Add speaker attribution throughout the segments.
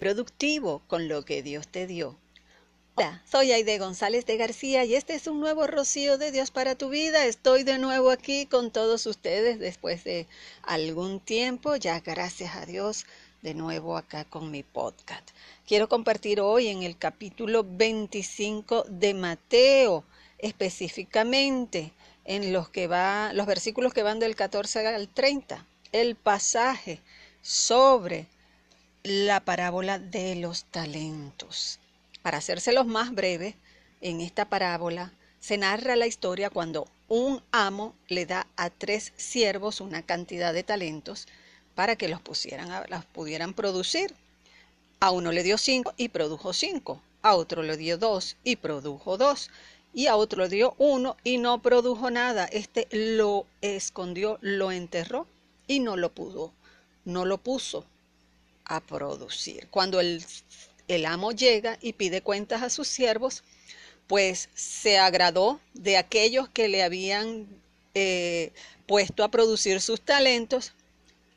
Speaker 1: Productivo con lo que Dios te dio. Hola, soy Aide González de García y este es un nuevo rocío de Dios para tu vida. Estoy de nuevo aquí con todos ustedes después de algún tiempo, ya gracias a Dios, de nuevo acá con mi podcast. Quiero compartir hoy en el capítulo 25 de Mateo, específicamente en los que va los versículos que van del 14 al 30, el pasaje sobre la parábola de los talentos. Para hacérselos más breve, en esta parábola se narra la historia cuando un amo le da a tres siervos una cantidad de talentos para que los, pusieran, las pudieran producir. A uno le dio cinco y produjo cinco, a otro le dio dos y produjo dos, y a otro le dio uno y no produjo nada. Este lo escondió, lo enterró y no lo pudo, no lo puso a producir. Cuando el el amo llega y pide cuentas a sus siervos, pues se agradó de aquellos que le habían eh, puesto a producir sus talentos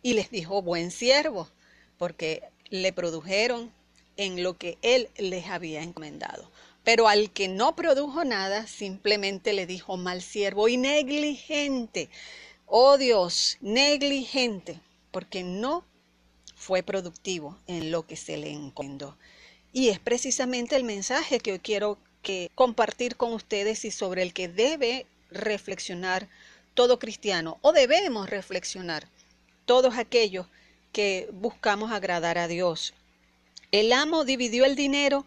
Speaker 1: y les dijo buen siervo, porque le produjeron en lo que él les había encomendado. Pero al que no produjo nada, simplemente le dijo mal siervo y negligente. Oh Dios, negligente, porque no fue productivo en lo que se le encomendó. Y es precisamente el mensaje que hoy quiero que compartir con ustedes y sobre el que debe reflexionar todo cristiano o debemos reflexionar todos aquellos que buscamos agradar a Dios. El amo dividió el dinero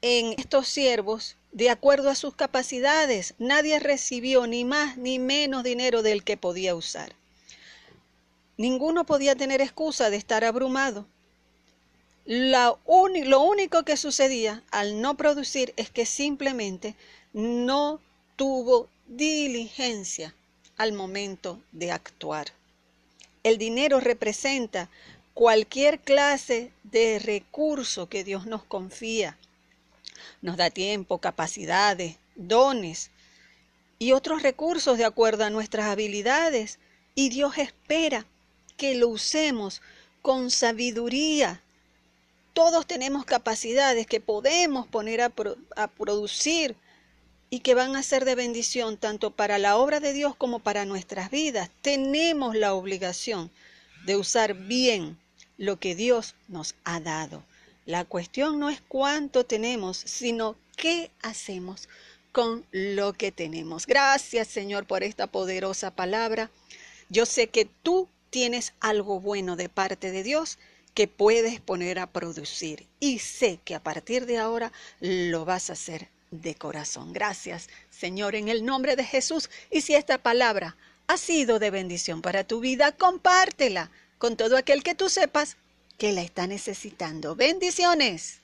Speaker 1: en estos siervos de acuerdo a sus capacidades. Nadie recibió ni más ni menos dinero del que podía usar. Ninguno podía tener excusa de estar abrumado lo único que sucedía al no producir es que simplemente no tuvo diligencia al momento de actuar. El dinero representa cualquier clase de recurso que Dios nos confía. Nos da tiempo, capacidades, dones y otros recursos de acuerdo a nuestras habilidades. Y Dios espera que lo usemos con sabiduría todos tenemos capacidades que podemos poner a, producir y que van a ser de bendición tanto para la obra de Dios como para nuestras vidas. Tenemos la obligación de usar bien lo que Dios nos ha dado. La cuestión no es cuánto tenemos, sino qué hacemos con lo que tenemos. Gracias Señor por esta poderosa palabra. Yo sé que tú tienes algo bueno de parte de Dios que puedes poner a producir. Y sé que a partir de ahora lo vas a hacer de corazón. Gracias, Señor, en el nombre de Jesús. Y si esta palabra ha sido de bendición para tu vida, compártela con todo aquel que tú sepas que la está necesitando. Bendiciones.